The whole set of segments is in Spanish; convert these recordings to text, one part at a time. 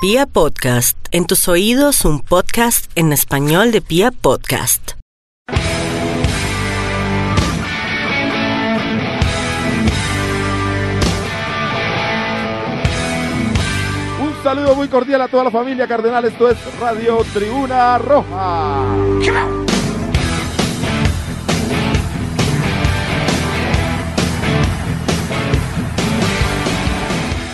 Pia Podcast, en tus oídos un podcast en español de Pia Podcast. Un saludo muy cordial a toda la familia Cardenal. Esto es Radio Tribuna Roja.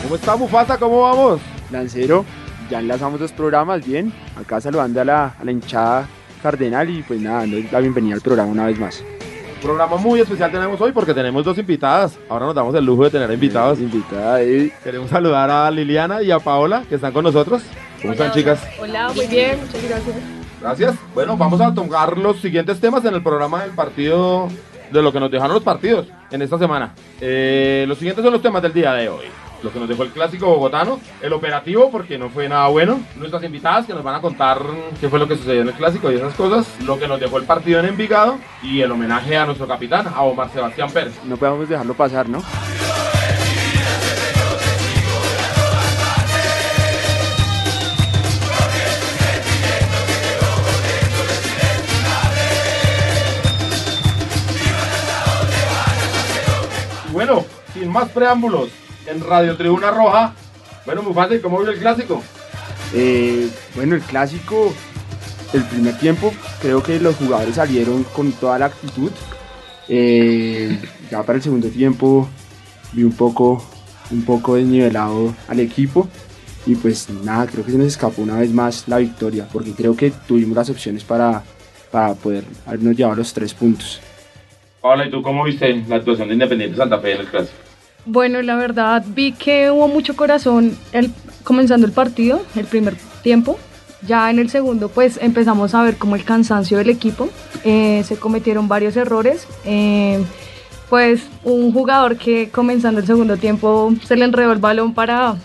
¿Cómo está Mufasa? ¿Cómo vamos? Lancero, ya enlazamos dos programas, bien. Acá saludando a la, a la hinchada cardenal y pues nada, dando la bienvenida al programa una vez más. Un programa muy especial tenemos hoy porque tenemos dos invitadas. Ahora nos damos el lujo de tener invitados. Invitada de Queremos saludar a Liliana y a Paola que están con nosotros. ¿Cómo están chicas? Hola, muy bien, muchas gracias. Gracias. Bueno, vamos a tocar los siguientes temas en el programa del partido, de lo que nos dejaron los partidos en esta semana. Eh, los siguientes son los temas del día de hoy. Lo que nos dejó el clásico bogotano, el operativo, porque no fue nada bueno. Nuestras invitadas que nos van a contar qué fue lo que sucedió en el clásico y esas cosas. Lo que nos dejó el partido en Envigado y el homenaje a nuestro capitán, a Omar Sebastián Pérez. No podemos dejarlo pasar, ¿no? Bueno, sin más preámbulos, en Radio Tribuna Roja. Bueno, muy fácil, ¿cómo vio el clásico? Eh, bueno, el clásico, el primer tiempo, creo que los jugadores salieron con toda la actitud. Eh, ya para el segundo tiempo vi un poco, un poco desnivelado al equipo. Y pues nada, creo que se nos escapó una vez más la victoria, porque creo que tuvimos las opciones para, para poder habernos llevado los tres puntos. Paola, ¿y tú cómo viste la actuación de Independiente Santa Fe en el clásico? Bueno, la verdad vi que hubo mucho corazón el, comenzando el partido, el primer tiempo. Ya en el segundo pues empezamos a ver como el cansancio del equipo. Eh, se cometieron varios errores. Eh, pues un jugador que comenzando el segundo tiempo se le enredó el balón para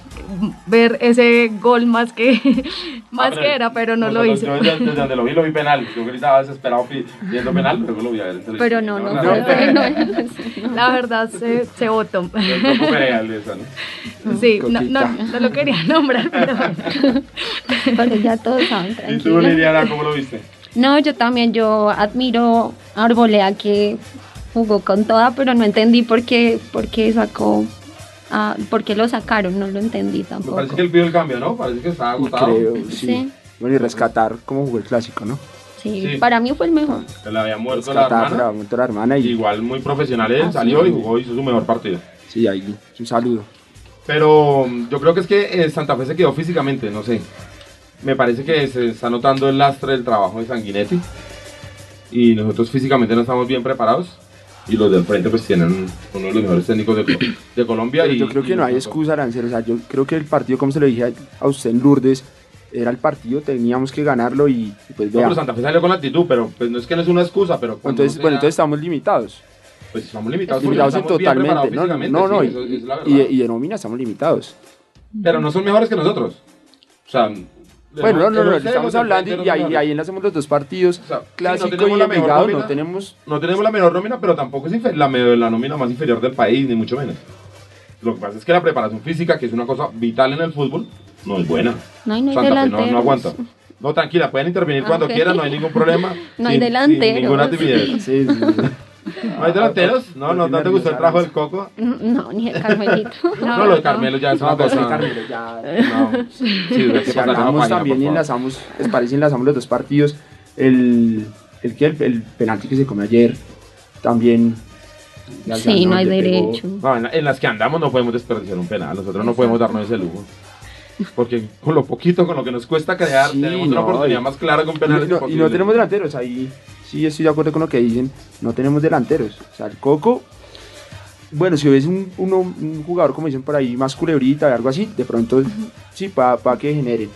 ver ese gol más que más que era, pero no lo hizo. Yo desde, desde donde lo vi, lo vi penal. Yo gritaba desesperado viendo penal, pero lo vi a ver. televisión. Pero no, no, no, fue- no, no, no, La verdad se, se votó. Sí, no, no, no lo quería nombrar, pero pero ya todos saben, ¿Y tú. Liliana, cómo lo viste? No, yo también, yo admiro a Arbolea que jugó con toda, pero no entendí por qué, por qué sacó, ah, por qué lo sacaron, no lo entendí Me tampoco. parece que él pidió el cambio, ¿no? Parece que estaba agotado. creo, sí. Sí. Bueno, y rescatar cómo jugó el clásico, ¿no? Sí, Sí. para mí fue el mejor. Se le había muerto la hermana. la, muerto la hermana y Igual muy profesional él, Ah, salió sí. y jugó, hizo su mejor partido. sí, ahí un saludo. Pero mm, yo creo que es que eh, Santa Fe se quedó físicamente, no sé. Me parece que se está notando el lastre del trabajo de Sanguinetti. Y nosotros físicamente no estamos bien preparados. Y los del frente pues tienen uno de los mejores técnicos de, Co- de Colombia. Pero y, yo creo que y no hay excusa, Arancel. O sea, yo creo que el partido, como se lo dije a- usted en Lourdes, era el partido, teníamos que ganarlo y, y pues No, pero Santa Fe salió con la actitud, pero pues, no es que no es una excusa, pero entonces, no bueno, sea- entonces estamos limitados. pues estamos limitados. Limitados estamos totalmente. No, no, no. sí, y, eso es de, y de nómina estamos limitados. Pero no son mejores que nosotros. O sea, Bueno, no, no, no, estamos hablando y, no ahí, y ahí enlazamos los dos partidos, O sea, sí, no clásico tenemos y la mejor Envigado, nómina. no tenemos... No tenemos la menor nómina, pero tampoco es la, la nómina más inferior del país, ni mucho menos. Lo que pasa es que la preparación física, que es una cosa vital en el fútbol, no es buena. No, y no hay Santa Fe no, no aguanta. No, tranquila, pueden intervenir cuando quieran, no hay ningún problema. No hay sin-. Sin ninguna timidez. Sí, sí, sí. ¿No hay delanteros? No, no, ¿no te gustó el trabajo del Coco? No, ni el Carmelito. No, lo de Carmelo ya es No, una cosa... Carmelo, ya... No, sí, Si hablamos también y enlazamos, ¿les parece? Enlazamos los dos partidos. El, el, el, el penalti que se come ayer, también... Sí, no hay derecho. No, en, la- en las que andamos no podemos desperdiciar un penal, nosotros no podemos darnos ese lujo. Porque con lo poquito, con lo que nos cuesta crear, Sí, tenemos una no, oportunidad y- más clara que un Y penal. no, es no- y no tenemos delanteros, ahí sí estoy de acuerdo con lo que dicen, no tenemos delanteros. O sea, el Coco, bueno, si hubiese un, jugador, como dicen por ahí, más culebrita, algo así, de pronto sí, para que genere.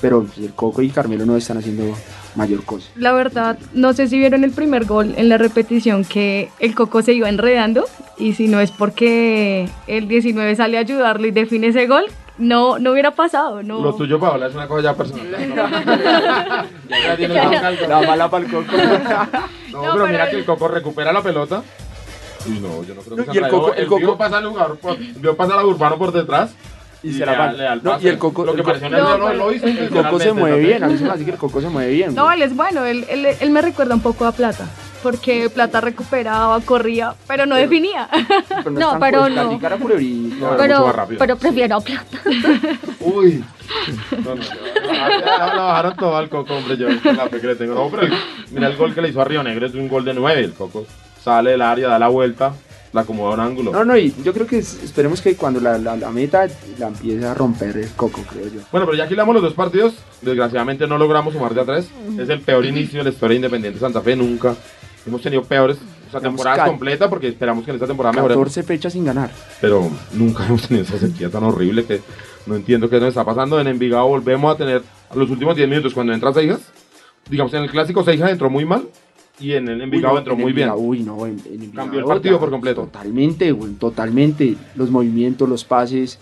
Pero pues, el Coco y Carmelo no están haciendo mayor cosa. La verdad, no sé si vieron el primer gol en la repetición que el Coco se iba enredando y si no es porque el 19 sale a ayudarlo y define ese gol, no, no hubiera pasado. No. Lo tuyo, Paola, es una cosa ya personal. ya. La mala para el Coco. No, No, pero pero mira el- que el Coco recupera la pelota. Y no, yo no creo que No, y sea el Coco- el Coco- vio pasar al jugador vio pasar a Urbano por detrás Y se la van. No, y el Coco- Lo que pareció No, lo hizo El Coco se mueve ¿no? bien, a mí se me hace que el Coco se mueve bien. No, él es bueno, él, él, él me recuerda un poco a Plata, porque Plata recuperaba, corría, pero no definía. Pero No, tan pero no. No, no, era mucho pero, más rápido. pero prefiero a Plata. Uy. No, no, lo bajaron todo al Coco, hombre. Yo la fe que le tengo. No, pero el- mira el gol que le hizo a Río Negro, es un gol de 9. El Coco sale del área, da la vuelta, la acomoda un ángulo. No, no, y yo creo que es- esperemos que cuando la, la, la meta la empiece a romper el Coco, creo yo. Bueno, pero ya aquí damos los dos partidos. Desgraciadamente no logramos sumar de a tres. Es el peor inicio de la historia de Independiente Santa Fe. Nunca hemos tenido peores. O sea, temporada completa porque esperamos que en esta temporada mejoremos. 14 fechas sin ganar. Pero nunca hemos tenido esa sequía tan horrible que no entiendo qué nos está pasando. En Envigado volvemos a tener a los últimos 10 minutos cuando entra Seijas. Digamos, en el clásico Seijas entró muy mal y en el Envigado no, entró en muy bien. Uy, no, en, en Envigado Cambió el partido ya, por completo. Totalmente, güey, totalmente. Los movimientos, los pases.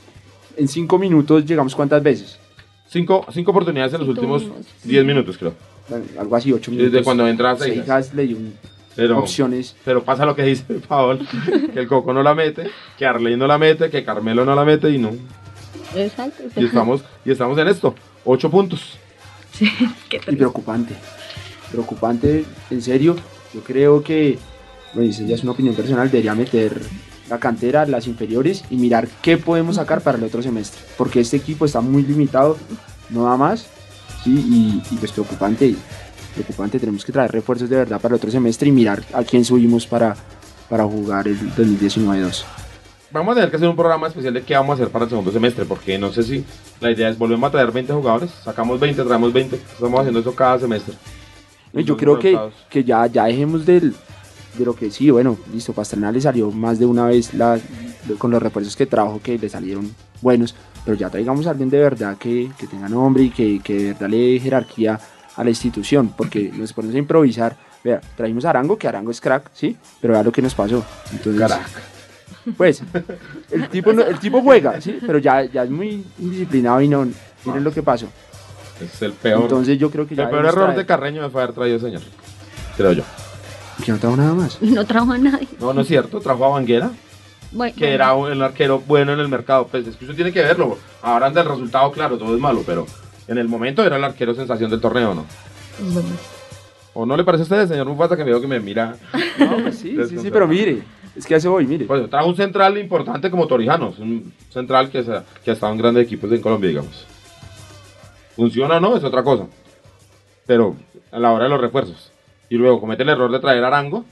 En 5 minutos llegamos cuántas veces? Cinco, cinco oportunidades en los últimos. 10 minutos, creo. Algo así, 8 minutos. Desde cuando entra Seijas. Seijas le dio un- Pero, opciones. pero pasa lo que dice Paul, que el Coco no la mete, que Arley no la mete, que Carmelo no la mete y no. Exacto. Y estamos, y estamos en esto. 8 puntos. Sí, qué Y preocupante. Preocupante, en serio. Yo creo que, bueno, eso ya es una opinión personal, debería meter la cantera, las inferiores y mirar qué podemos sacar para el otro semestre. Porque este equipo está muy limitado, no da más. Sí, y, pues preocupante. Preocupante, tenemos que traer refuerzos de verdad para el otro semestre y mirar a quién subimos para, para jugar el 2019-2. Vamos a tener que hacer un programa especial de qué vamos a hacer para el segundo semestre, porque no sé si la idea es volvemos a traer 20 jugadores, sacamos 20, traemos 20, estamos haciendo eso cada semestre. Yo creo que, que ya, ya dejemos del, de lo que sí, bueno, listo, Pastrana le salió más de una vez la, con los refuerzos que trajo que le salieron buenos, pero ya traigamos a alguien de verdad que, que tenga nombre y que, que de verdad le dé jerarquía a la institución, porque nos ponemos a improvisar. Vea, trajimos a Arango, que Arango es crack, sí, pero vea lo que nos pasó. Entonces, pues, el tipo, el tipo juega, sí, pero ya, ya es muy indisciplinado y no, miren lo que pasó. Es el peor, Entonces yo creo que ya el peor error traer- de Carreño me fue haber traído señor. Creo yo. que no trajo nada más. No trajo a nadie. No, no es cierto, trajo a Banguera, Bueno, que era un el arquero bueno en el mercado. Pues es que usted tiene que verlo. Ahora ante el resultado, claro, todo es malo, pero en el momento era el arquero sensación del torneo, ¿no? ¿O no le parece a usted, señor Mufasa, que me veo que me mira? No, pues sí, sí, sí, pero mire, es que hace hoy, mire. Pues trajo un central importante como Torijano, es un central que, se- que ha estado en grandes equipos en Colombia, digamos. Funciona o no, es otra cosa. Pero a la hora de los refuerzos. Y luego comete el error de traer a Arango,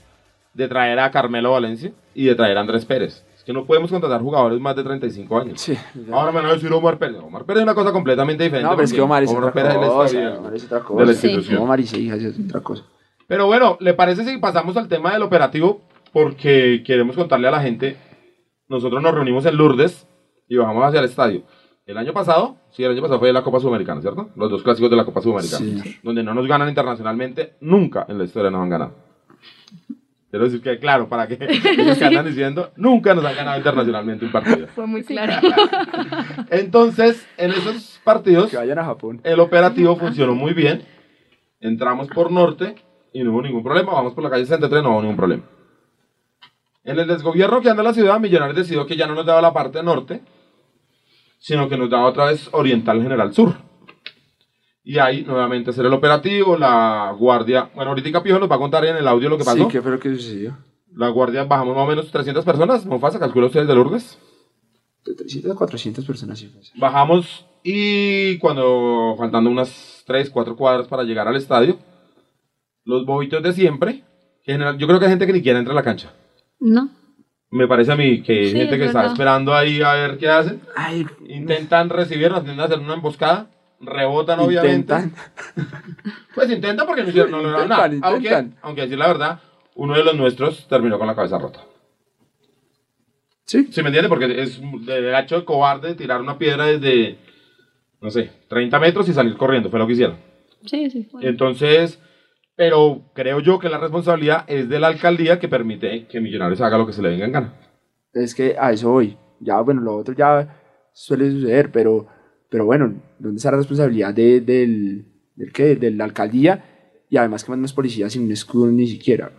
de traer a Carmelo Valencia y de traer a Andrés Pérez. Es que no podemos contratar jugadores más de 35 años. Sí, Ahora me van a decir Omar Pérez. Omar Pérez es una cosa completamente diferente. no, pero es que Omar es otra Pérez cosa. Omar es otra cosa. Sí. institución. Omar y Seijas es otra cosa. Pero bueno, ¿le parece si pasamos al tema del operativo? Porque queremos contarle a la gente, nosotros nos reunimos en Lourdes y bajamos hacia el estadio. El año pasado, sí, el año pasado fue la Copa Sudamericana, ¿cierto? Los dos clásicos de la Copa Sudamericana. Sí. Donde no nos ganan internacionalmente, nunca en la historia nos han ganado. Quiero decir que, claro, para que ellos que andan diciendo, nunca nos han ganado internacionalmente un partido. Fue muy claro. Entonces, en esos partidos, Que vayan a Japón. el operativo funcionó muy bien. Entramos por norte y no hubo ningún problema. Vamos por la calle 63, no hubo ningún problema. En el desgobierno que anda en la ciudad, Millonarios decidió que ya no nos daba la parte norte, sino que nos daba otra vez oriental general sur. Y ahí nuevamente hacer el operativo, la guardia. Bueno, ahorita Pijo nos va a contar en el audio lo que pasó. Sí, ¿qué fue lo que sucedió? La guardia bajamos más o menos 300 personas. Mofasa, calcula ustedes de Lourdes. De 300 a 400 personas. sí, pues. Bajamos y cuando faltando unas 3, 4 cuadras para llegar al estadio, los bobitos de siempre, yo creo que hay gente que ni quiere entrar a la cancha. No. Me parece a mí que hay Sí, gente es que está esperando ahí a ver qué hacen. Ay, Intentan recibirnos, intentan hacer una emboscada, rebotan obviamente. intentan. Pues intentan porque no, hicieron- no lograron nada. Intentan, Aunque, aunque decir la verdad, uno de los nuestros terminó con la cabeza rota. Sí. ¿Sí me entiende? Porque es de gacho de cobarde tirar una piedra desde, no sé, 30 metros y salir corriendo, fue lo que hicieron. Sí, sí. fue. Entonces, pero creo yo que la responsabilidad es de la alcaldía que permite que Millonarios haga lo que se le venga en gana. Es que a eso voy. Ya, bueno, lo otro ya suele suceder, pero, pero bueno, ¿dónde está la responsabilidad de, del, del qué? De la alcaldía y además que mandan los policías sin un escudo ni siquiera.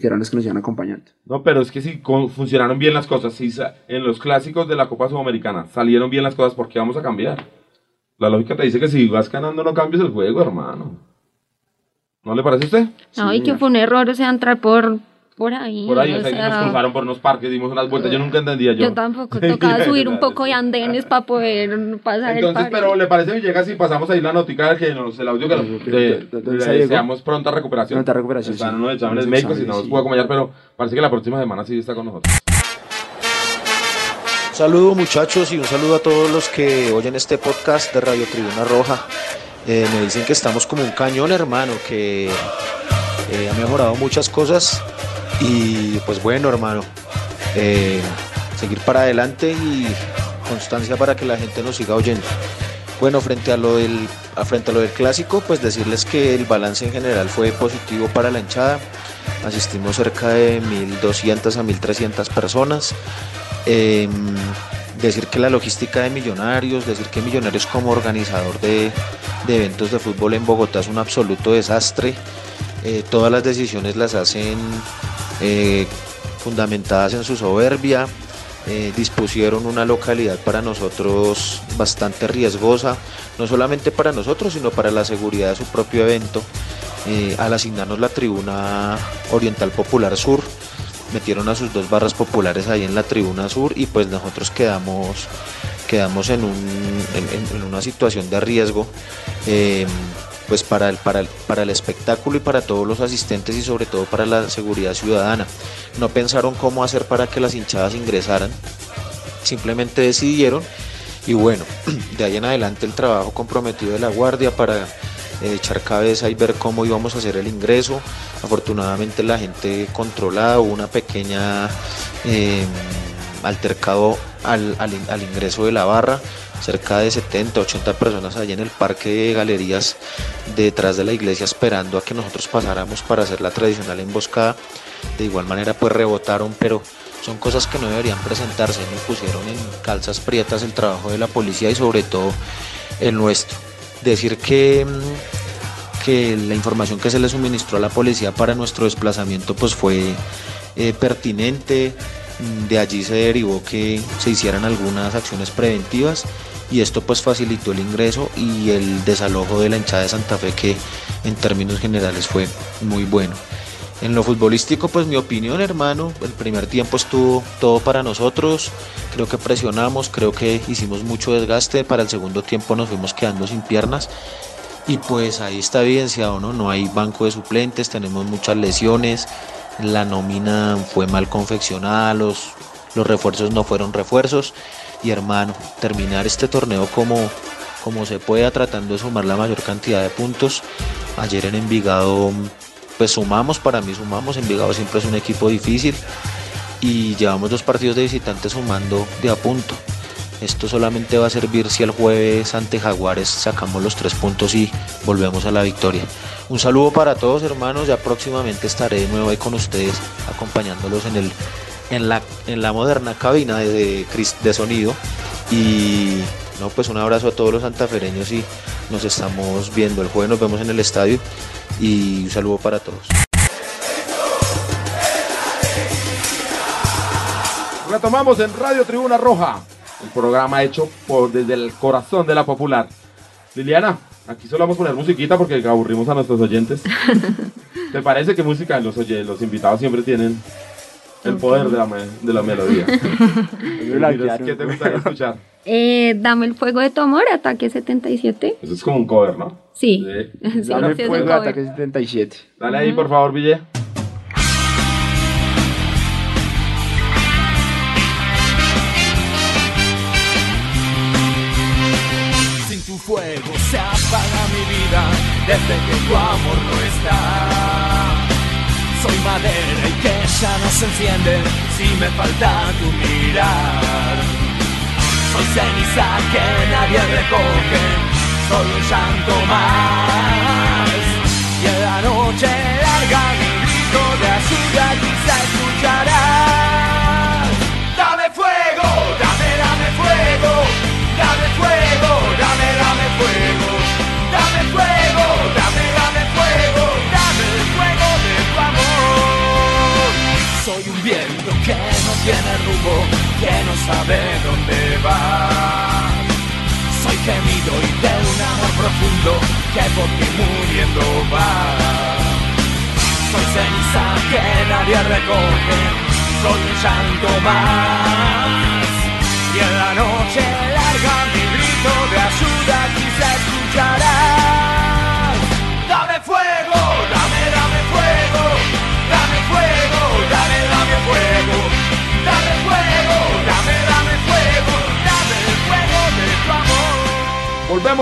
que eran los que nos iban acompañando. No, pero es que si funcionaron bien las cosas, si en los clásicos de la Copa Sudamericana salieron bien las cosas, ¿por qué vamos a cambiar? La lógica te dice que si vas ganando no cambies el juego, hermano. ¿No le parece a usted? No, y que fue un error, o sea, entrar por, por ahí. Por ahí, o o sea, que sea, nos cruzaron por unos parques, dimos unas vueltas, yo nunca entendía yo. yo tampoco, tocaba subir un poco de andenes para poder pasar el Entonces, pero ¿le parece Villegas si pasamos ahí la notica que nos, el audio que nos, ¿De- de- de- de- le deseamos pronta recuperación? Pronta recuperación, Están sí. en unos exámenes médicos y no nos sí. pudo acompañar, pero parece que la próxima semana sí está con nosotros. Un saludo muchachos y un saludo a todos los que oyen este podcast de Radio Tribuna Roja. Eh, me dicen que estamos como un cañón hermano, que eh, ha mejorado muchas cosas y pues bueno hermano, eh, seguir para adelante y constancia para que la gente nos siga oyendo. Bueno, frente a lo del, frente a lo del clásico, pues decirles que el balance en general fue positivo para la hinchada. Asistimos cerca de 1.200 a 1.300 personas. Decir que la logística de Millonarios, decir que Millonarios como organizador de, eventos de fútbol en Bogotá es un absoluto desastre. Eh, todas las decisiones las hacen eh, fundamentadas en su soberbia. Eh, dispusieron una localidad para nosotros bastante riesgosa, no solamente para nosotros, sino para la seguridad de su propio evento. Al asignarnos la tribuna Oriental Popular Sur, metieron a sus dos barras populares ahí en la tribuna sur y pues nosotros quedamos quedamos en, un, en, una situación de riesgo eh, pues para el, para, el, para el espectáculo y para todos los asistentes y sobre todo para la seguridad ciudadana. No pensaron cómo hacer para que las hinchadas ingresaran, simplemente decidieron y bueno, de ahí en adelante el trabajo comprometido de la guardia para echar cabeza y ver cómo íbamos a hacer el ingreso. Afortunadamente la gente controlada, hubo una pequeña eh, altercado al, al in- al ingreso de la barra, cerca de 70, 80 personas allí en el parque de galerías detrás de la iglesia esperando a que nosotros pasáramos para hacer la tradicional emboscada. De igual manera pues rebotaron, pero son cosas que no deberían presentarse, me pusieron en calzas prietas el trabajo de la policía y sobre todo el nuestro. Decir que, mm, que la información que se le suministró a la policía para nuestro desplazamiento pues fue eh, pertinente, Mm, de allí se derivó que se hicieran algunas acciones preventivas y esto pues facilitó el ingreso y el desalojo de la hinchada de Santa Fe que en términos generales fue muy bueno. En lo futbolístico, pues mi opinión, hermano, el primer tiempo estuvo todo para nosotros, creo que presionamos, creo que hicimos mucho desgaste, para el segundo tiempo nos fuimos quedando sin piernas. Y pues ahí está evidenciado, ¿no? No hay banco de suplentes, tenemos muchas lesiones, la nómina fue mal confeccionada, los, los refuerzos no fueron refuerzos. Y hermano, terminar este torneo como, como se pueda tratando de sumar la mayor cantidad de puntos. Ayer en Envigado pues sumamos, para mí sumamos, Envigado siempre es un equipo difícil y llevamos dos partidos de visitantes sumando de a punto. Esto solamente va a servir si el jueves ante Jaguares sacamos los tres puntos y volvemos a la victoria. Un saludo para todos hermanos, ya próximamente estaré de nuevo con ustedes acompañándolos en, el, en, la, en la moderna cabina de, de sonido. Y no, pues un abrazo a todos los santafereños y nos estamos viendo el jueves, nos vemos en el estadio y un saludo para todos. Retomamos en Radio Tribuna Roja, el programa hecho por desde el corazón de la popular. Liliana, aquí solo vamos a poner musiquita porque aburrimos a nuestros oyentes. ¿Te parece que música los, oye, los invitados siempre tienen el poder de la, de la melodía? ¿Qué te gustaría escuchar? Eh, dame el fuego de tu amor, ataque 77. Eso es como un cover, ¿no? Sí. Sí. Sí, Dame un fuego de ataque 77. Dale ahí, por favor, Ville. Sin tu fuego se apaga mi vida desde que tu amor no está. Soy madera y que ya no se enciende si me falta tu mirar. Soy ceniza que nadie recoge, soy un llanto más. Y en la noche larga mi grito de ayuda quizá escucharás. Dame fuego, dame, dame fuego, dame fuego, dame, dame tiene rumbo, que no sabe dónde va. Soy gemido y de un amor profundo que por ti muriendo va. Soy ceniza que nadie recoge, soy un llanto más. Y en la noche larga mi grito de ayuda.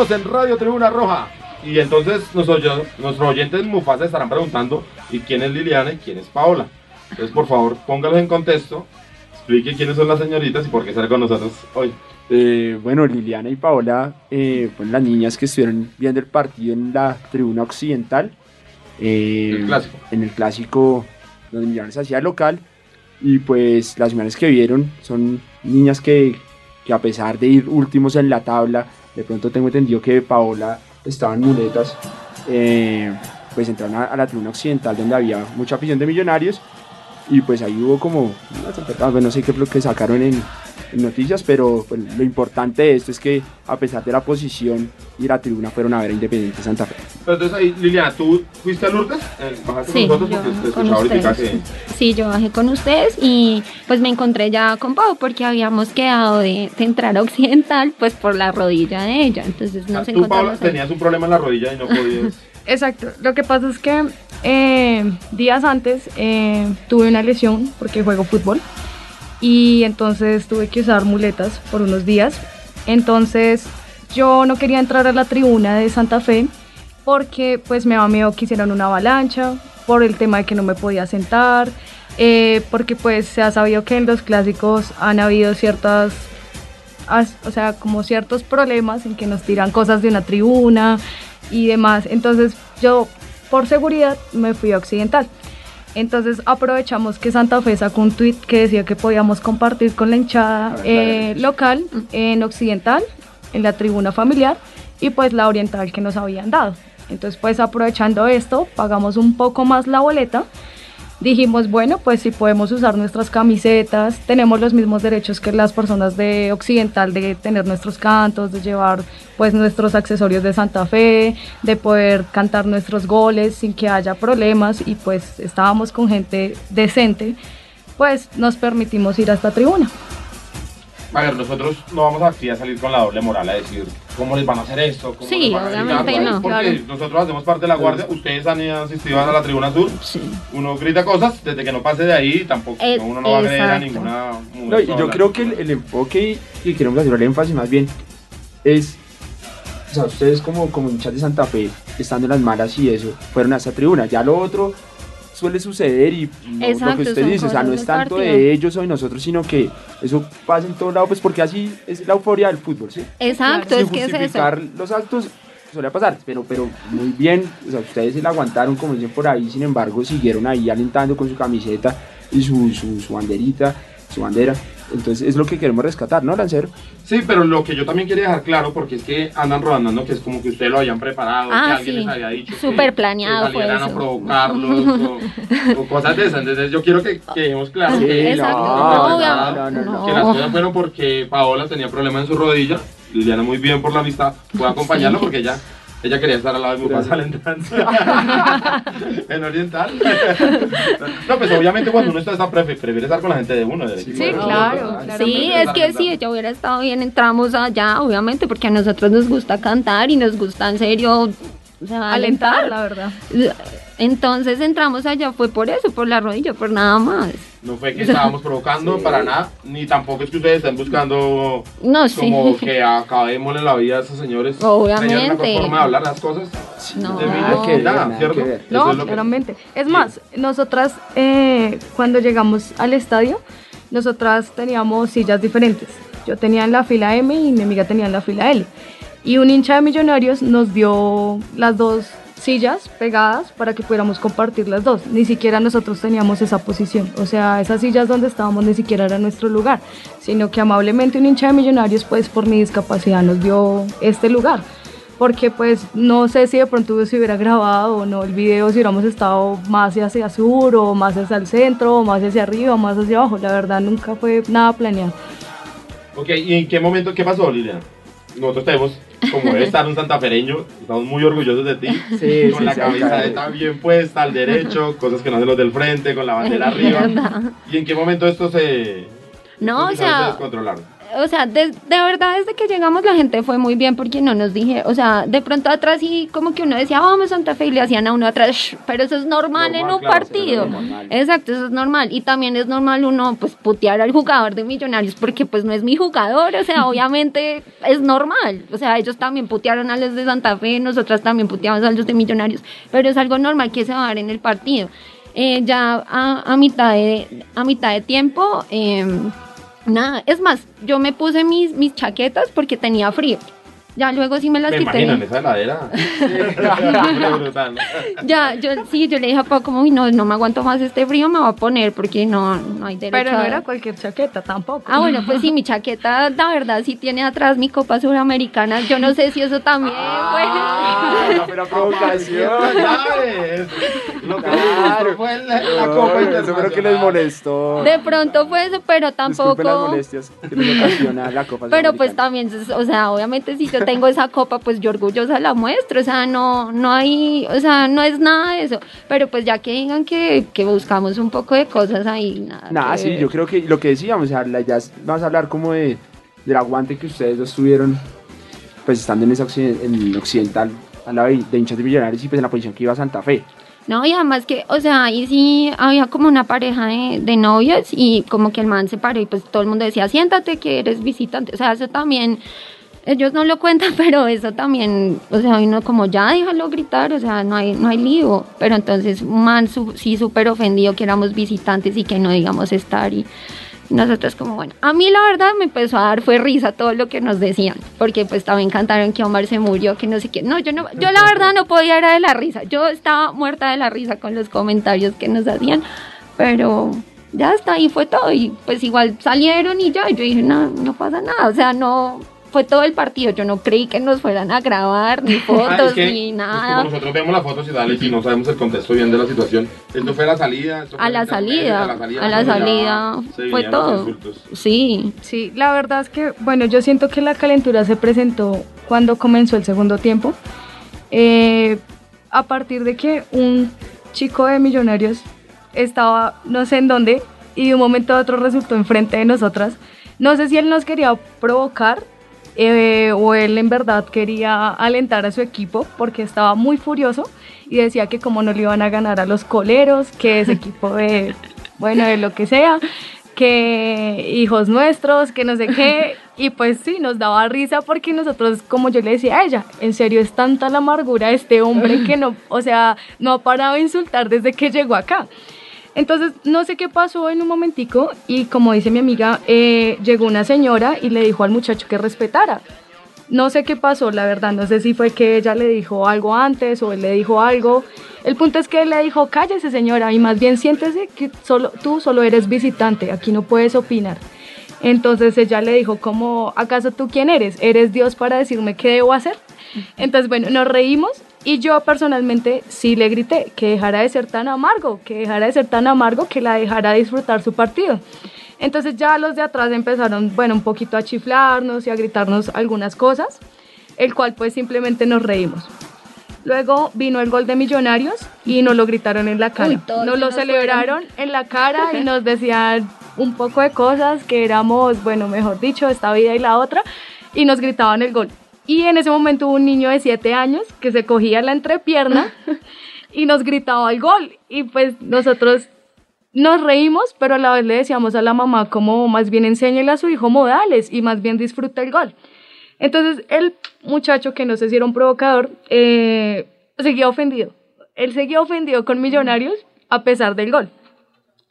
Volvemos en Radio Tribuna Roja. Y entonces nuestros, nuestros oyentes Mufasa estarán preguntando, ¿y quién es Liliana y quién es Paola? Entonces, por favor, póngalos en contexto, explique quiénes son las señoritas y por qué estar con nosotros hoy. Eh, bueno, Liliana y Paola eh, fueron las niñas que estuvieron viendo el partido en la tribuna occidental. eh, El clásico. En el clásico donde Millonarios hacía local. Y pues las imágenes que vieron son niñas que, que a pesar de ir últimos en la tabla, de pronto tengo entendido que Paola estaba en muletas. eh, pues entraron a, la tribuna occidental donde había mucha afición de millonarios. Y pues ahí hubo como, ah, no sé qué es lo que sacaron en noticias, pero pues, lo importante de esto es que a pesar de la posición y la tribuna fueron a ver a Independiente Santa Fe. Pero entonces ahí, Liliana, ¿tú fuiste a Lourdes? Eh, ¿Bajaste Sí, con nosotros? yo con escuchaba ahorita ustedes. que... Sí, yo bajé con ustedes y pues me encontré ya con Pau porque habíamos quedado de, de entrar a Occidental pues por la rodilla de ella. Entonces nos Tú, Paola, encontramos. ahí. tenías un problema en la rodilla y no podías... Exacto. Lo que pasa es que eh, días antes eh, tuve una lesión porque juego fútbol y entonces tuve que usar muletas por unos días. Entonces yo no quería entrar a la tribuna de Santa Fe porque pues me daba miedo que hicieran una avalancha, por el tema de que no me podía sentar, eh, porque pues se ha sabido que en los clásicos han habido ciertas as- o sea, como ciertos problemas en que nos tiran cosas de una tribuna y demás. Entonces yo, por seguridad, me fui a Occidental. Entonces aprovechamos que Santa Fe sacó un tweet que decía que podíamos compartir con la hinchada eh, local en Occidental, en la tribuna familiar y pues la oriental que nos habían dado. Entonces pues aprovechando esto, pagamos un poco más la boleta dijimos, bueno, pues si podemos usar nuestras camisetas, tenemos los mismos derechos que las personas de Occidental de tener nuestros cantos, de llevar pues nuestros accesorios de Santa Fe, de poder cantar nuestros goles sin que haya problemas y pues estábamos con gente decente, pues nos permitimos ir a esta tribuna. A ver, nosotros no vamos aquí a salir con la doble moral a decir cómo les van a hacer esto. Cómo Sí, les van a obviamente gritar, no, Porque claro. nosotros hacemos parte de la guardia, ustedes han asistido a la tribuna sur, Sí. uno grita cosas, desde que no pase de ahí, tampoco, Eh, no, uno no va a creer a exacto. ninguna... No, y yo creo que el, el enfoque que queremos hacer el énfasis más bien es, o sea, ustedes como, como hinchas de Santa Fe, estando en las malas y eso, fueron a esta tribuna. Ya lo otro suele suceder y no- lo que usted dice, o sea, no es tanto partido. de ellos o de nosotros, sino que eso pasa en todo lado, pues porque así es la euforia del fútbol, ¿sí? Exacto, Sin es que es eso. justificar los actos suele pasar, pero, pero muy bien, o sea, ustedes se la aguantaron como dicen por ahí, sin embargo siguieron ahí alentando con su camiseta y su, su, su banderita, su bandera, entonces es lo que queremos rescatar, ¿no, Lancero? Sí, pero lo que yo también quería dejar claro, porque es que andan rodando que es como que ustedes lo habían preparado, Ah, que alguien sí. les había dicho Súper planeado que fue salieran a eso. provocarlos o, o cosas de esas. Entonces yo quiero que, que dejemos claro Sí, que, Exacto, no, no, no, obvia- no, no, no. que las cosas fueron porque Paola tenía problemas en su rodilla. Liliana muy bien por la amistad, a acompañarlo porque ella, ella quería estar al lado de Mufasa alentando en Oriental. no, pues obviamente cuando uno está, está prefe- prefiere estar con la gente de uno. del Sí, uno, claro, claro. Sí, es que si ella hubiera estado bien, entramos allá, obviamente, porque a nosotros nos gusta cantar y nos gusta en serio o sea, Alentar, alentar. la verdad. Entonces entramos allá, fue por eso, por la rodilla, por nada más. No fue que estábamos provocando para nada, ni tampoco es que ustedes estén buscando No, sí. como que acabémosle la vida a esos señores. Obviamente. Señores, la forma de hablar las cosas. No. de mí, Nada que nada, nada ¿cierto? que No, es lo que- claramente. Es más, nosotras eh, cuando llegamos al estadio, nosotras teníamos sillas diferentes. Yo tenía en la fila M y mi amiga tenía en la fila L. Y un hincha de Millonarios nos dio las dos sillas pegadas para que pudiéramos compartir las dos. Ni siquiera nosotros teníamos esa posición. O sea, esas sillas donde estábamos ni siquiera era nuestro lugar, sino que amablemente un hincha de Millonarios, pues por mi discapacidad, nos dio este lugar porque pues no sé si de pronto se hubiera grabado o no el video, si hubiéramos estado más hacia sur o más hacia el centro o más hacia arriba o más hacia abajo, la verdad nunca fue nada planeado. Ok, ¿y en qué momento, qué pasó, Liliana? Nosotros tenemos como debe estar un santafereño, estamos muy orgullosos de ti. Sí, con sí, la sí, camiseta bien puesta al derecho, cosas que no hacen los del frente, con la bandera arriba. ¿Y en qué momento esto se... No, o estos se sea? O sea, de, de verdad desde que llegamos la gente fue muy bien porque no nos dije, o sea, de pronto atrás y como que uno decía, vamos Santa Fe y le hacían a uno atrás, "Shh", pero eso es normal, en Normal, un claro, partido. Exacto, eso es normal. Y también es normal uno pues putear al jugador de Millonarios porque pues no es mi jugador, o sea, obviamente es normal. O sea, ellos también putearon a los de Santa Fe, nosotras también puteamos a los de Millonarios, pero es algo normal que se va a dar en el partido. Eh, ya a, a mitad de, a mitad de tiempo, eh, nada, es más, yo me puse mis, mis chaquetas porque tenía frío. Ya luego sí me las Me quité. imagino en esa heladera. Brutal. Ya, yo sí, yo le dije a Pau como, "Uy, no, no me aguanto más este frío, me voy a poner porque no, no hay derecho Pero no a- era cualquier chaqueta tampoco. Ah, bueno, pues sí, mi chaqueta, la verdad, sí tiene atrás mi copa suramericana. Yo no sé si eso también Ah, fue. no, pero provocación. ¿Sabes? Lo que Claro. fue la, Copa Eso creo que les molestó. De pronto fue eso, pero Disculpen las tampoco. molestias que les ocasiona la Copa Pero pues también, o sea, obviamente si yo tengo esa copa, pues yo orgullosa la muestro, o sea, no, no hay, o sea, no es nada de eso. Pero pues ya que digan que, que buscamos un poco de cosas ahí, nada. Nada, sí, ver. yo creo que lo que decíamos, o sea, es- vamos a hablar como de, del aguante que ustedes dos tuvieron, pues estando en esa occiden- en occidental, al lado de, de hinchas de millonarios y pues en la posición que iba Santa Fe. No, y además que, o sea, ahí sí había como una pareja de, de novios y como que el man se paró y pues todo el mundo decía, siéntate que eres visitante. O sea, eso también, ellos no lo cuentan, pero eso también, o sea, uno como ya déjalo gritar, o sea, no hay, no hay lío. Pero entonces, man su- sí súper ofendido que éramos visitantes y que no digamos estar y nosotros como, bueno, a mí la verdad me empezó a dar fue risa todo lo que nos decían, porque pues también cantaron que Omar se murió, que no sé qué. No, yo no, yo la verdad no podía era de la risa. Yo estaba muerta de la risa con los comentarios que nos hacían, pero ya hasta ahí fue todo y pues igual salieron y ya, yo dije, no, no pasa nada, o sea, no fue todo el partido, yo no creí que nos fueran a grabar ni Ah, fotos es que, ni pues, nada. como nosotros vemos las fotos y tal, y no sabemos el contexto bien de la situación. Esto fue la salida. esto fue A la el intermedio, salida, a la ya salida, fue todo. Sí, Sí, la verdad es que, bueno, yo siento que la calentura se presentó cuando comenzó el segundo tiempo. Eh, a partir de que un chico de Millonarios estaba no sé en dónde y de un momento a otro resultó enfrente de nosotras. No sé si él nos quería provocar eh, o él en verdad quería alentar a su equipo porque estaba muy furioso y decía que como no le iban a ganar a los coleros, que ese equipo de, bueno, de lo que sea, que hijos nuestros, que no sé qué, y pues sí, nos daba risa porque nosotros, como yo le decía a ella, en serio es tanta la amargura de este hombre que no, o sea, no ha parado de insultar desde que llegó acá. Entonces, no sé qué pasó en un momentico y como dice mi amiga, eh, llegó una señora y le dijo al muchacho que respetara. No sé qué pasó, la verdad, no sé si fue que ella le dijo algo antes o él le dijo algo. El punto es que él le dijo, cállese señora, y más bien siéntese que solo, tú solo eres visitante, aquí no puedes opinar. Entonces ella le dijo, como, ¿acaso tú quién eres? ¿Eres Dios para decirme qué debo hacer? Entonces, bueno, nos reímos y yo personalmente sí le grité que dejara de ser tan amargo, que dejara de ser tan amargo, que la dejara disfrutar su partido. Entonces ya los de atrás empezaron, bueno, un poquito a chiflarnos y a gritarnos algunas cosas, el cual pues simplemente nos reímos. Luego vino el gol de Millonarios y nos lo gritaron en la cara. Uy, nos lo celebraron en la cara y nos decían un poco de cosas que éramos, bueno, mejor dicho, esta vida y la otra, y nos gritaban el gol. Y en ese momento hubo un niño de 7 años que se cogía la entrepierna y nos gritaba el gol. Y pues nosotros nos reímos, pero a la vez le decíamos a la mamá como más bien enséñele a su hijo modales y más bien disfruta el gol. Entonces el muchacho, que no sé si era un provocador, eh, seguía ofendido. Él seguía ofendido con Millonarios a pesar del gol.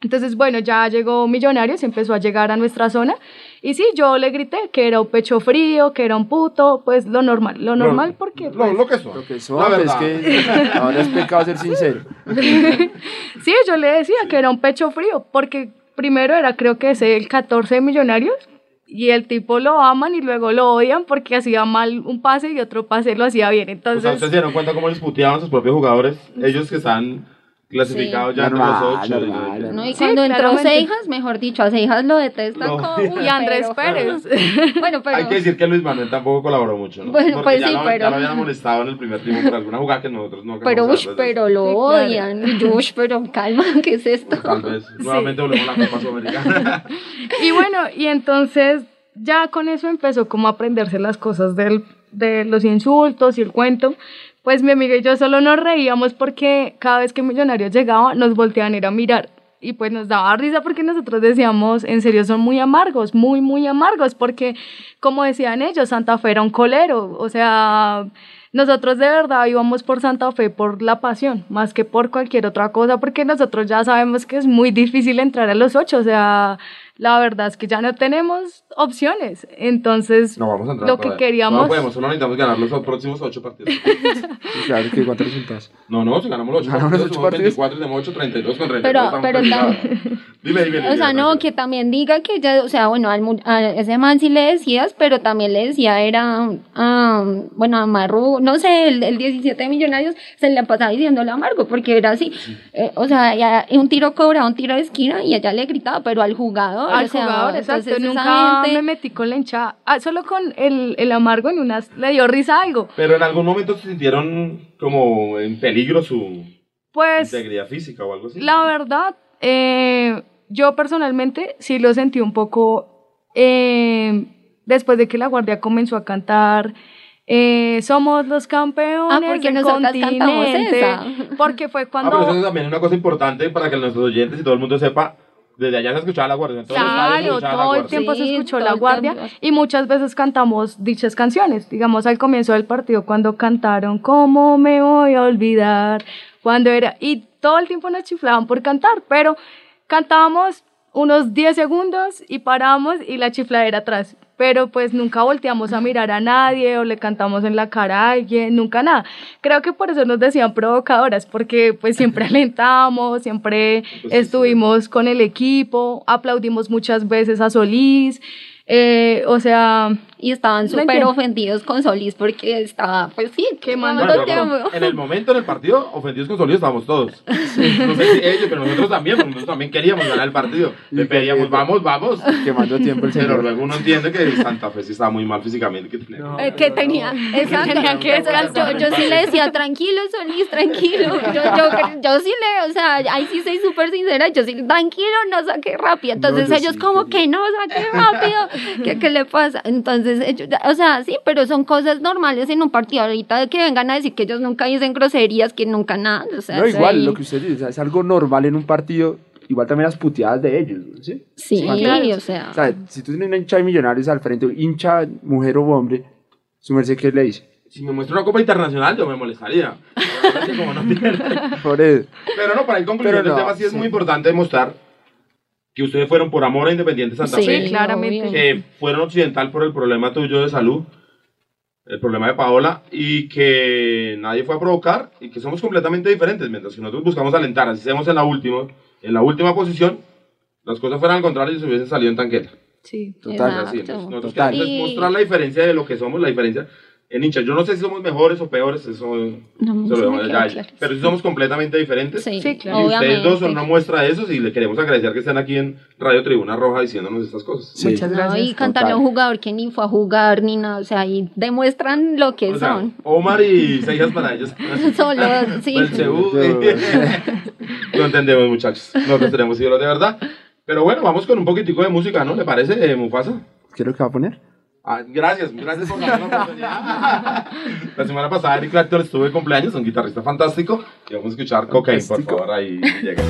Entonces, bueno, ya llegó Millonarios, empezó a llegar a nuestra zona. Y sí, yo le grité que era un pecho frío, que era un puto, pues lo normal. Lo normal porque... Lo, pues, lo que son. Lo que La son, es que ahora es pecado ser sincero. Sí, yo le decía que era un pecho frío, porque primero era creo que ese el 14 de Millonarios y el tipo lo aman y luego lo odian porque hacía mal un pase y otro pase lo hacía bien. O sea, Entonces, ¿ustedes se dieron cuenta cómo les puteaban sus propios jugadores? Ellos que están clasificado ya entre Normal, los ocho. y- normal, No, y Sí, cuando entró claramente. Seijas, mejor dicho, a Seijas lo detesta No. como... Y Andrés pero- Pérez. Bueno, pero... Hay que decir que Luis Manuel tampoco colaboró mucho, ¿no? Bueno, Porque pues ya sí, lo, pero- Ya lo habían molestado en el primer tiempo por alguna jugada que nosotros no Pero, pero lo Sí, claro. odian. Y yo, ush, pero calma, ¿qué es esto? Tal vez. Nuevamente volvemos a la Copa Sudamericana. Y bueno, y entonces ya con eso empezó como a aprenderse las cosas del, de los insultos y el cuento. Pues mi amiga y yo solo nos reíamos porque cada vez que Millonarios llegaba nos volteaban a ir a mirar. Y pues nos daba risa porque nosotros decíamos, en serio, son muy amargos, muy, muy amargos, porque como decían ellos, Santa Fe era un colero. O sea, nosotros de verdad íbamos por Santa Fe por la pasión, más que por cualquier otra cosa, porque nosotros ya sabemos que es muy difícil entrar a los ocho. O sea, la verdad es que ya no tenemos opciones. Entonces, No vamos a entrar lo que queríamos... No podemos, solo necesitamos ganar los próximos ocho partidos. Claro, que cuántos resultados. No, no, si ganamos los ocho Ganamos los partidos, ocho somos partidos. 24 y tenemos 8, 32 con 32. Pero- pero calificados. Dime, dime, dime. O sea, no, que también diga que ya, o sea, bueno, al, mu- a ese man sí le decías, pero también le decía, era, ah, bueno, a Marru, no sé, el, el 17 de Millonarios se le pasaba diciéndole amargo, porque era así, eh, o sea, ya, un tiro cobraba, un tiro de esquina y ella le gritaba, pero al jugador, al o sea, jugador, exacto. entonces Nunca gente- me metí con la hinchada. Ah, solo con el, el amargo en unas le dio risa algo. Pero en algún momento se sintieron como en peligro su Pues integridad física o algo así. la verdad, eh, yo personalmente sí lo sentí un poco eh, después de que la guardia comenzó a cantar. eh, somos los campeones Ah, porque del continente. esa. Porque fue Ah, cuando pero eso es también una cosa importante para que nuestros oyentes y todo el mundo sepa. Desde allá se escuchaba la guardia. en todos los estadios se Claro, todo el tiempo se escuchó la guardia y muchas veces cantamos dichas canciones. Digamos, al comienzo del partido, cuando cantaron ¿Cómo me voy a olvidar? Cuando era... Y todo el tiempo nos chiflaban por cantar, pero cantábamos unos 10 segundos y paramos y la chifladera atrás. Pero pues nunca volteamos a mirar a nadie o le cantamos en la cara a alguien, nunca nada. Creo que por eso nos decían provocadoras, porque pues siempre alentamos, siempre Pues estuvimos con el equipo, aplaudimos muchas veces a Solís, eh, o sea, y estaban No súper ofendidos con Solís porque estaba, pues sí, Quemando pero tiempo. bueno, en el momento en el partido, ofendidos con Solís estábamos todos. No sé si ellos, pero nosotros también, porque nosotros también queríamos ganar el partido. Le pedíamos, vamos, vamos. Quemando tiempo el Pero luego uno entiende que Santa Fe sí estaba muy mal físicamente. Que tenía No. Eh, que tenía, exacto. que O sea, descansar. yo, yo sí le decía, tranquilo, Solís, tranquilo. Yo, yo, yo sí le, o sea, ahí sí soy súper sincera, yo sí, tranquilo, no saque rápido. Entonces ellos sí, como sí. que no, saque rápido. ¿Qué, ¿Qué le pasa? Entonces, ellos, o sea, sí, pero son cosas normales en un partido. Ahorita de que vengan a decir que ellos nunca dicen groserías, que nunca nada. O sea, No, igual, ahí- lo que usted dice, o sea, es algo normal en un partido, igual también las puteadas de ellos, ¿sí? Sí, Cuando- o sea. O sea, si tú tienes una hincha de millonarios al frente, hincha, mujer o hombre, su merced, ¿qué le dice? Si me muestra una copa internacional, yo me molestaría. Como no Por eso. Pero no, para ir concluyendo Pero no, el tema, sí es sí. muy importante demostrar que ustedes fueron por amor a Independiente Santa Sí, Fe. claramente. obvio. que fueron occidental por el problema tuyo de salud, el problema de Paola, y que nadie fue a provocar y que somos completamente diferentes. Mientras que nosotros buscamos alentar, así seamos en la última, en la última posición, las cosas fueran al contrario y se hubiesen salido en tanqueta. sí. Total. Exacto. Así, entonces, nosotros Total. queremos Y- mostrar la diferencia de lo que somos, la diferencia en hinchas. Yo no sé si somos mejores o peores, eso No, se lo ya queda a ellos. claro. Pero sí somos completamente diferentes. Sí, Sí, claro. Y ustedes dos son obviamente. una muestra de eso y le queremos agradecer que estén aquí en Radio Tribuna Roja diciéndonos estas cosas. Sí. Muchas No, gracias. y cantarle a un jugador que ni fue a jugar ni nada, o sea, ahí demuestran lo que O sea, son. Omar y Seijas para ellos. Solo. Sí. Lo entendemos, muchachos. Nosotros tenemos ídolos de verdad. Pero bueno, vamos con un poquitico de música, ¿no? ¿Le parece, eh, Mufasa? ¿Qué es lo que va a poner? Ah, gracias, gracias por la oportunidad. La semana pasada Eric Clapton estuvo de cumpleaños, un guitarrista fantástico. Y vamos a escuchar Cocaine, por favor, ahí llega.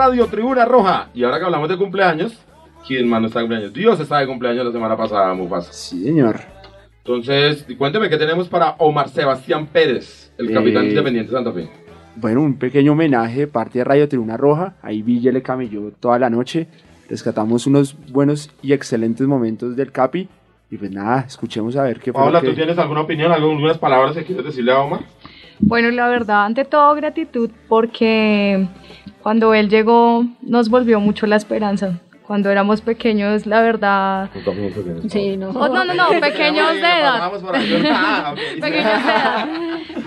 Radio Tribuna Roja. Y ahora que hablamos de cumpleaños, ¿quién más no está de cumpleaños? Dios está de cumpleaños la semana pasada, Mufasa. Sí, señor. Entonces, cuénteme qué tenemos para Omar Sebastián Pérez, el Eh, capitán independiente de Santa Fe. Bueno, un pequeño homenaje de parte de Radio Tribuna Roja. Ahí Ville le camelló toda la noche. Rescatamos unos buenos y excelentes momentos del Capi. Y pues nada, escuchemos a ver qué fue. lo Paola, que- ¿tú tienes alguna opinión, algunas palabras que quieres decirle a Omar? Bueno, la verdad, ante todo gratitud porque cuando él llegó nos volvió mucho la esperanza. Cuando éramos pequeños, la verdad... Sí, no. Oh, no, no, no, pequeños de edad. Ah. Pequeños de edad.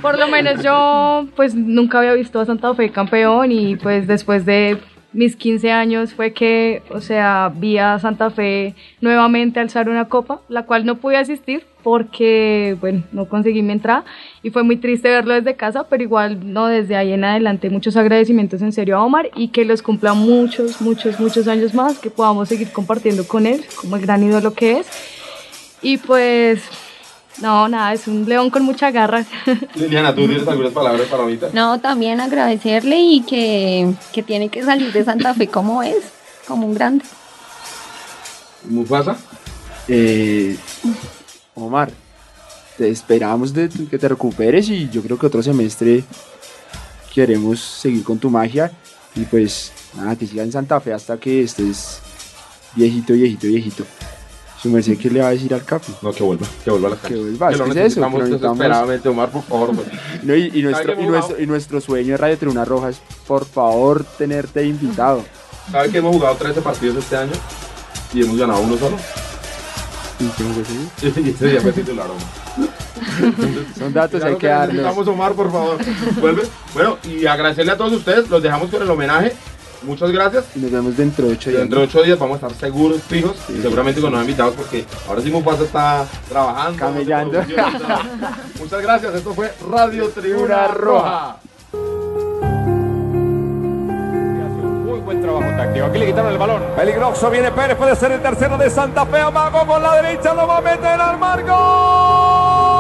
Por lo menos yo pues nunca había visto a Santa Fe campeón y pues después de mis 15 años fue que, o sea, vi a Santa Fe nuevamente alzar una copa, la cual no pude asistir porque, bueno, no conseguí mi entrada y fue muy triste verlo desde casa, pero igual, no, desde ahí en adelante muchos agradecimientos en serio a Omar y que los cumpla muchos, muchos, muchos años más, que podamos seguir compartiendo con él como el gran ídolo que es. Y pues, no, nada, es un león con mucha garra. Liliana, ¿tú tienes algunas palabras para ahorita? No, también agradecerle y que, que tiene que salir de Santa Fe como es, como un grande. Mufasa. Eh, Omar, te esperamos de que te recuperes y yo creo que otro semestre queremos seguir con tu magia y pues nada, que siga en Santa Fe hasta que estés viejito, viejito, viejito. Su merced, ¿qué le va a decir al Capi? No, que vuelva, que vuelva a las Que canchas. vuelva, que es lo que es eso, que desesperadamente, Omar, por favor. No, y, y nuestro, qué y, hemos nuestro, y nuestro sueño de Radio Tribuna Roja es, por favor, tenerte invitado. ¿Sabe que hemos jugado 13 partidos este año? Y hemos ganado uno solo. Y que seguir. Y ese día fue titular. Son datos, Claro hay que darlos. necesitamos Omar, por favor. Vuelve. Bueno, y agradecerle a todos ustedes. Los dejamos con el homenaje. Muchas gracias. Y nos vemos dentro de ocho días. Dentro de ocho días vamos a estar seguros, fijos, y seguramente con nuevos invitados, porque ahora sí Mufasa está trabajando. Camellando. Muchas gracias. Esto fue Radio Tribuna Roja. Muy buen trabajo táctico. Aquí le quitaron el balón. Peligroso viene Pérez. Puede ser el tercero de Santa Fe. Amago con la derecha. Lo va a meter al marco.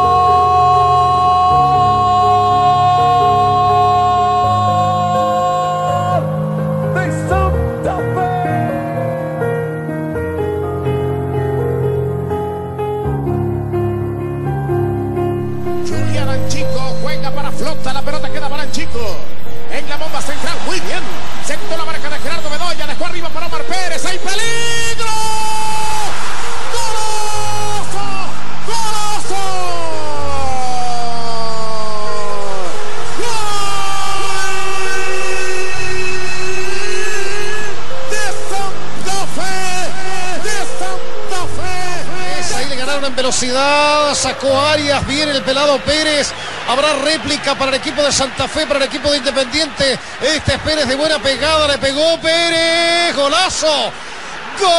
Sacó Arias, bien el pelado Pérez. Habrá réplica para el equipo de Santa Fe, para el equipo de Independiente. Este es Pérez de buena pegada, le pegó Pérez, golazo. ¡Gol!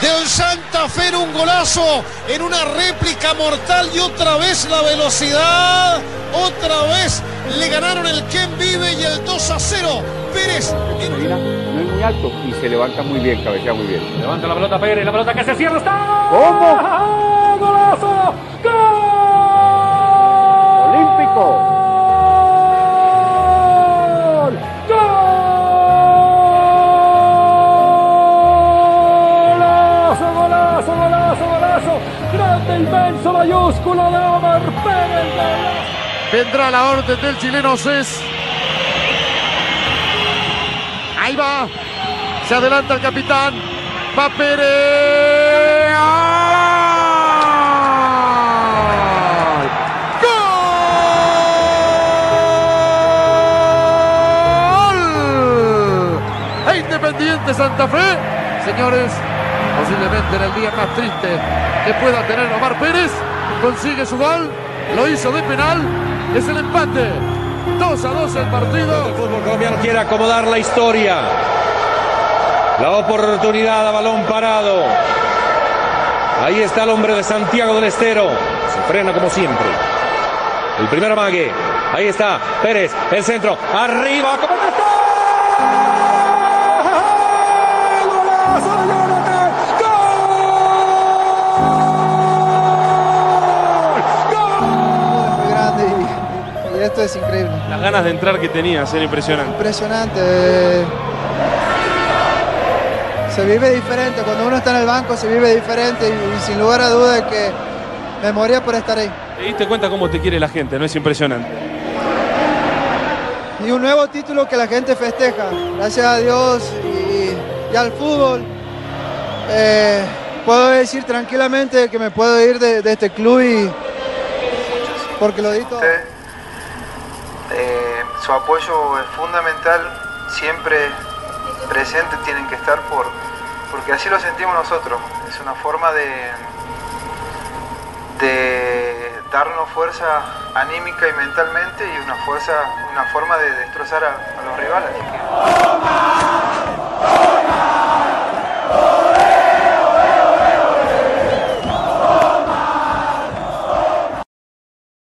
Del Santa Fe en un golazo, en una réplica mortal y otra vez la velocidad. Otra vez le ganaron el Ken Vive y el 2 a 0. Pérez. No es muy alto y se levanta muy bien, cabecea muy bien. Levanta la pelota Pérez, la pelota que se cierra está. ¿Cómo? ¡Ah, ¡Golazo! ¡Gol! ¡Olímpico! golazo, golazo, golazo, grande, inmenso, mayúsculo de Omar Pérez. Vendrá la orden del chileno Cés. Ahí va. Se adelanta el capitán. Va Pérez. ¡Gol! E Independiente Santa Fe. Señores, posiblemente en el día más triste que pueda tener Omar Pérez, consigue su gol. Lo hizo de penal. Es el empate. 2 a 2 el partido. El fútbol colombiano quiere acomodar la historia. La oportunidad a balón parado. Ahí está el hombre de Santiago del Estero. Se frena como siempre. El primer amague. Ahí está Pérez. El centro. Arriba. Esto es increíble. Las ganas de entrar que tenías eran impresionantes. Impresionante. eh. Se vive diferente, cuando uno está en el banco se vive diferente y, y sin lugar a dudas que me moría por estar ahí. Te diste cuenta cómo te quiere la gente, ¿no es impresionante? Y un nuevo título que la gente festeja, gracias a Dios y, y al fútbol. Eh, puedo decir tranquilamente que me puedo ir de, de este club y porque lo di todo. Su apoyo es fundamental, siempre presente tienen que estar por, porque así lo sentimos nosotros. Es una forma de, de darnos fuerza anímica y mentalmente y una fuerza, una forma de destrozar a, a los rivales.